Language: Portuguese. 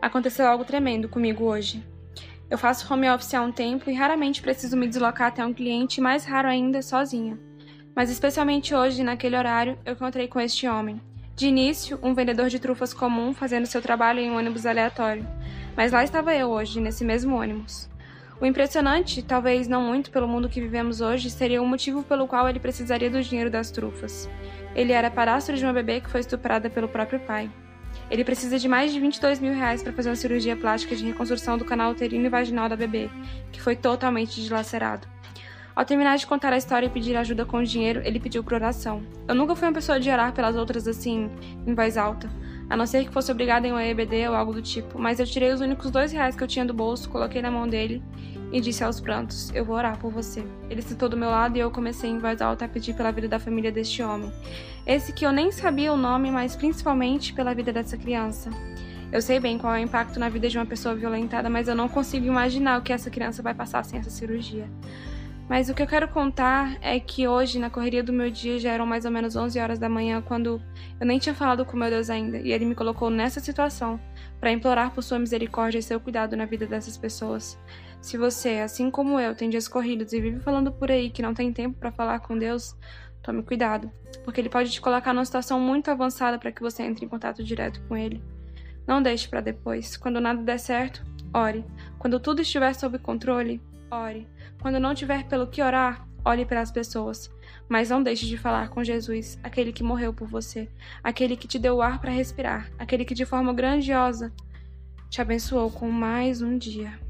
Aconteceu algo tremendo comigo hoje. Eu faço home office há um tempo e raramente preciso me deslocar até um cliente, mais raro ainda, sozinha. Mas especialmente hoje, naquele horário, eu encontrei com este homem. De início, um vendedor de trufas comum fazendo seu trabalho em um ônibus aleatório. Mas lá estava eu hoje, nesse mesmo ônibus. O impressionante, talvez não muito pelo mundo que vivemos hoje, seria o motivo pelo qual ele precisaria do dinheiro das trufas. Ele era parastro de uma bebê que foi estuprada pelo próprio pai. Ele precisa de mais de 22 mil reais para fazer uma cirurgia plástica de reconstrução do canal uterino e vaginal da bebê, que foi totalmente dilacerado. Ao terminar de contar a história e pedir ajuda com o dinheiro, ele pediu por oração. Eu nunca fui uma pessoa de orar pelas outras assim, em voz alta, a não ser que fosse obrigada em um EBD ou algo do tipo, mas eu tirei os únicos dois reais que eu tinha do bolso, coloquei na mão dele e disse aos prantos: Eu vou orar por você. Ele sentou do meu lado e eu comecei em voz alta a pedir pela vida da família deste homem. Esse que eu nem sabia o nome, mas principalmente pela vida dessa criança. Eu sei bem qual é o impacto na vida de uma pessoa violentada, mas eu não consigo imaginar o que essa criança vai passar sem essa cirurgia. Mas o que eu quero contar é que hoje, na correria do meu dia, já eram mais ou menos 11 horas da manhã, quando eu nem tinha falado com meu Deus ainda, e ele me colocou nessa situação para implorar por sua misericórdia e seu cuidado na vida dessas pessoas. Se você, assim como eu, tem dias corridos e vive falando por aí que não tem tempo para falar com Deus, tome cuidado, porque ele pode te colocar numa situação muito avançada para que você entre em contato direto com ele. Não deixe para depois. Quando nada der certo, ore. Quando tudo estiver sob controle, ore. Quando não tiver pelo que orar, olhe para as pessoas. Mas não deixe de falar com Jesus, aquele que morreu por você, aquele que te deu o ar para respirar, aquele que de forma grandiosa te abençoou com mais um dia.